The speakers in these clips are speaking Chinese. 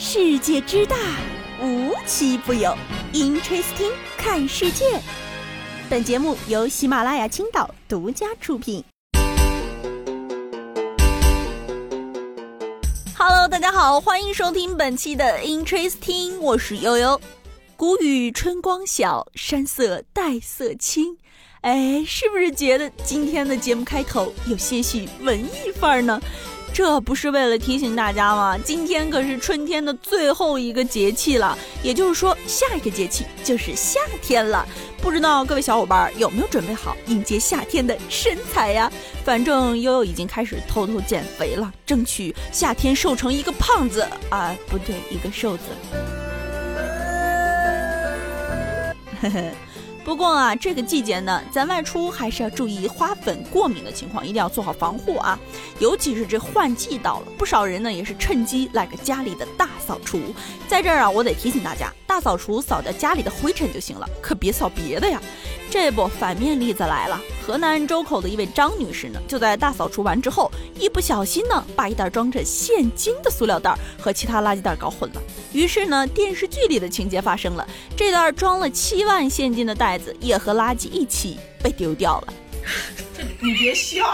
世界之大，无奇不有。Interesting，看世界。本节目由喜马拉雅青岛独家出品。Hello，大家好，欢迎收听本期的 Interesting，我是悠悠。谷雨春光晓，山色黛色青。哎，是不是觉得今天的节目开头有些许文艺范儿呢？这不是为了提醒大家吗？今天可是春天的最后一个节气了，也就是说，下一个节气就是夏天了。不知道各位小伙伴有没有准备好迎接夏天的身材呀？反正悠悠已经开始偷偷减肥了，争取夏天瘦成一个胖子啊，不对，一个瘦子。呵呵。不过啊，这个季节呢，咱外出还是要注意花粉过敏的情况，一定要做好防护啊。尤其是这换季到了，不少人呢也是趁机来个家里的大扫除。在这儿啊，我得提醒大家，大扫除扫掉家里的灰尘就行了，可别扫别的呀。这不，反面例子来了。河南周口的一位张女士呢，就在大扫除完之后，一不小心呢，把一袋装着现金的塑料袋和其他垃圾袋搞混了。于是呢，电视剧里的情节发生了，这袋装了七万现金的袋子也和垃圾一起被丢掉了。这 你别笑。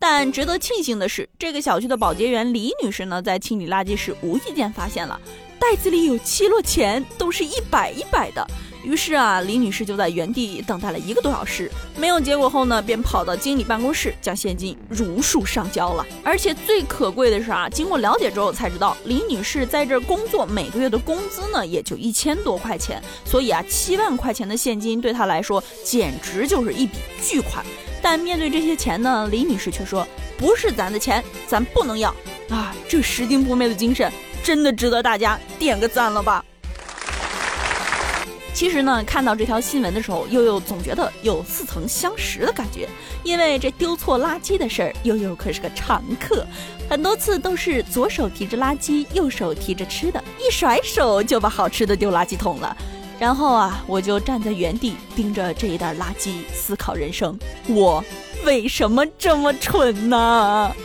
但值得庆幸的是，这个小区的保洁员李女士呢，在清理垃圾时无意间发现了袋子里有七摞钱，都是一百一百的。于是啊，李女士就在原地等待了一个多小时，没有结果后呢，便跑到经理办公室将现金如数上交了。而且最可贵的是啊，经过了解之后才知道，李女士在这工作每个月的工资呢也就一千多块钱，所以啊，七万块钱的现金对她来说简直就是一笔巨款。但面对这些钱呢，李女士却说：“不是咱的钱，咱不能要啊！”这拾金不昧的精神真的值得大家点个赞了吧？其实呢，看到这条新闻的时候，悠悠总觉得有似曾相识的感觉，因为这丢错垃圾的事儿，悠悠可是个常客，很多次都是左手提着垃圾，右手提着吃的，一甩手就把好吃的丢垃圾桶了。然后啊，我就站在原地盯着这一袋垃圾，思考人生，我为什么这么蠢呢？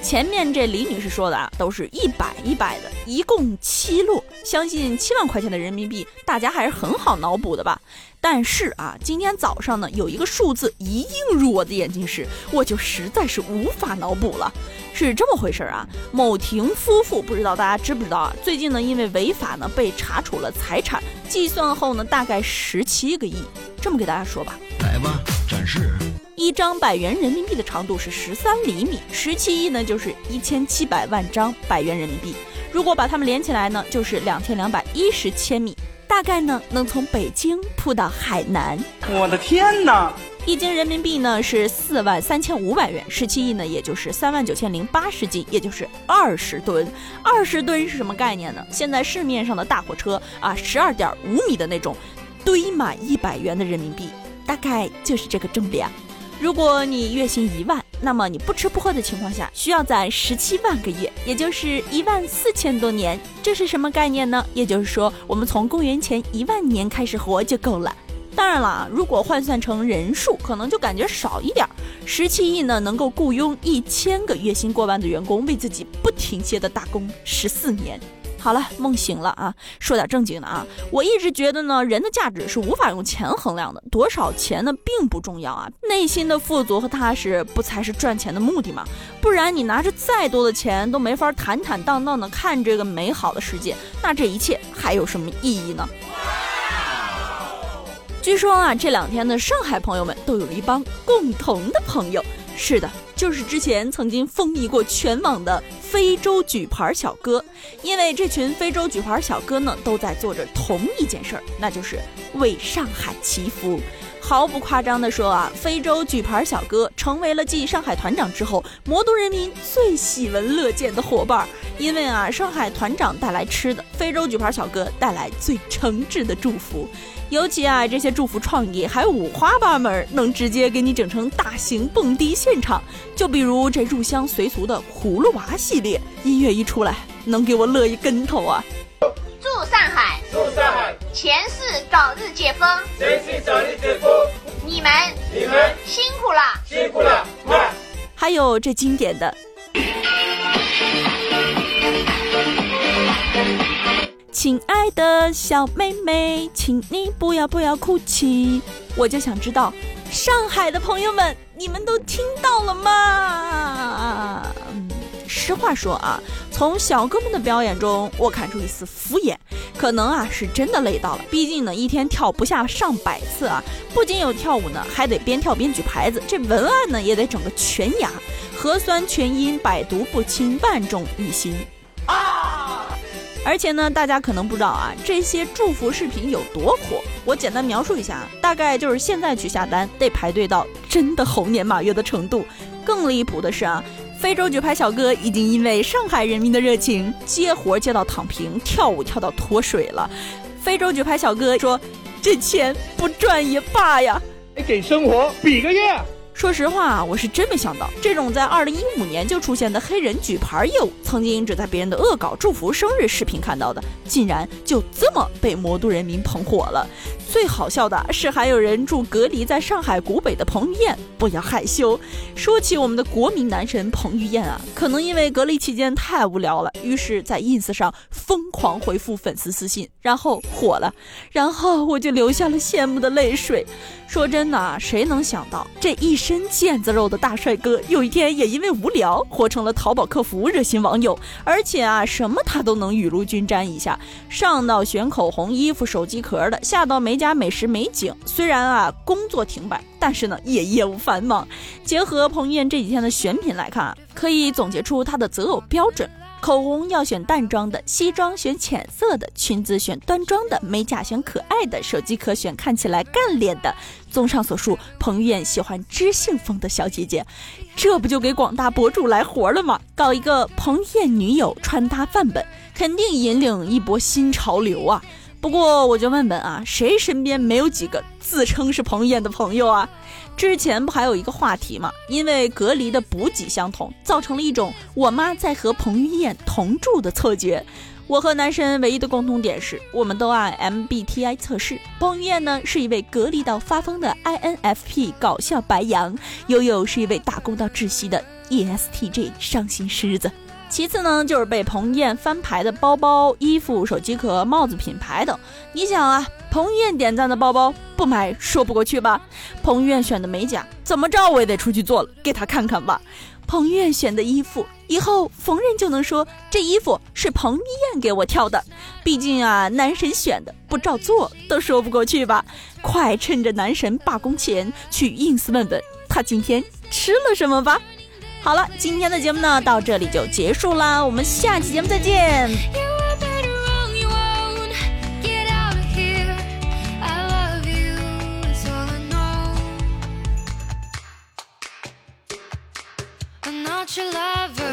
前面这李女士说的啊，都是一百一百的，一共七摞，相信七万块钱的人民币，大家还是很好脑补的吧。但是啊，今天早上呢，有一个数字一映入我的眼睛时，我就实在是无法脑补了。是这么回事啊，某婷夫妇不知道大家知不知道啊？最近呢，因为违法呢，被查处了财产，计算后呢，大概十七个亿。这么给大家说吧，来吧，展示。一张百元人民币的长度是十三厘米，十七亿呢就是一千七百万张百元人民币。如果把它们连起来呢，就是两千两百一十千米，大概呢能从北京铺到海南。我的天哪！一斤人民币呢是四万三千五百元，十七亿呢也就是三万九千零八十斤，也就是二十吨。二十吨是什么概念呢？现在市面上的大货车啊，十二点五米的那种，堆满一百元的人民币，大概就是这个重量。如果你月薪一万，那么你不吃不喝的情况下，需要攒十七万个月，也就是一万四千多年。这是什么概念呢？也就是说，我们从公元前一万年开始活就够了。当然了，如果换算成人数，可能就感觉少一点。十七亿呢，能够雇佣一千个月薪过万的员工，为自己不停歇的打工十四年。好了，梦醒了啊！说点正经的啊！我一直觉得呢，人的价值是无法用钱衡量的，多少钱呢并不重要啊，内心的富足和踏实不才是赚钱的目的吗？不然你拿着再多的钱都没法坦坦荡荡的看这个美好的世界，那这一切还有什么意义呢？据说啊，这两天的上海朋友们都有了一帮共同的朋友。是的，就是之前曾经风靡过全网的非洲举牌小哥，因为这群非洲举牌小哥呢，都在做着同一件事儿，那就是为上海祈福。毫不夸张地说啊，非洲举牌小哥成为了继上海团长之后，魔都人民最喜闻乐见的伙伴。因为啊，上海团长带来吃的，非洲举牌小哥带来最诚挚的祝福。尤其啊，这些祝福创意还五花八门，能直接给你整成大型蹦迪现场。就比如这入乡随俗的葫芦娃系列，音乐一出来，能给我乐一跟头啊！祝上海，祝上海，前世早日解封，前世早日解封。你们，你们辛苦了，辛苦了。还有这经典的。亲爱的小妹妹，请你不要不要哭泣。我就想知道，上海的朋友们，你们都听到了吗？话说啊，从小哥们的表演中，我看出一丝敷衍，可能啊是真的累到了。毕竟呢，一天跳不下上百次啊，不仅有跳舞呢，还得边跳边举牌子，这文案呢也得整个全押，核酸全阴，百毒不侵，万众一心啊。而且呢，大家可能不知道啊，这些祝福视频有多火。我简单描述一下，大概就是现在去下单得排队到真的猴年马月的程度。更离谱的是啊，非洲举牌小哥已经因为上海人民的热情，接活接到躺平，跳舞跳到脱水了。非洲举牌小哥说：“这钱不赚也罢呀，给生活比个耶。”说实话，我是真没想到，这种在二零一五年就出现的黑人举牌业务，曾经只在别人的恶搞祝福生日视频看到的，竟然就这么被魔都人民捧火了。最好笑的是，还有人祝隔离在上海古北的彭于晏不要害羞。说起我们的国民男神彭于晏啊，可能因为隔离期间太无聊了，于是在 ins 上疯狂回复粉丝私信，然后火了，然后我就流下了羡慕的泪水。说真的，谁能想到这一真腱子肉的大帅哥，有一天也因为无聊，活成了淘宝客服热心网友，而且啊，什么他都能雨露均沾一下，上到选口红、衣服、手机壳的，下到美甲、美食、美景。虽然啊，工作停摆，但是呢，也业务繁忙。结合彭于晏这几天的选品来看，可以总结出他的择偶标准。口红要选淡妆的，西装选浅色的，裙子选端庄的，美甲选可爱的，手机壳选看起来干练的。综上所述，彭于晏喜欢知性风的小姐姐，这不就给广大博主来活了吗？搞一个彭于晏女友穿搭范本，肯定引领一波新潮流啊！不过我就问问啊，谁身边没有几个自称是彭于晏的朋友啊？之前不还有一个话题吗？因为隔离的补给相同，造成了一种我妈在和彭于晏同住的错觉。我和男神唯一的共同点是，我们都按 MBTI 测试。彭于晏呢是一位隔离到发疯的 INFP 搞笑白羊，悠悠是一位打工到窒息的 ESTJ 伤心狮子。其次呢，就是被彭于晏翻牌的包包、衣服、手机壳、帽子品牌等。你想啊，彭于晏点赞的包包不买说不过去吧？彭于晏选的美甲，怎么着我也得出去做了，给他看看吧。彭于晏选的衣服，以后逢人就能说这衣服是彭于晏给我挑的。毕竟啊，男神选的不照做都说不过去吧？快趁着男神罢工前去 ins 问问他今天吃了什么吧。好了，今天的节目呢到这里就结束啦，我们下期节目再见。your lover.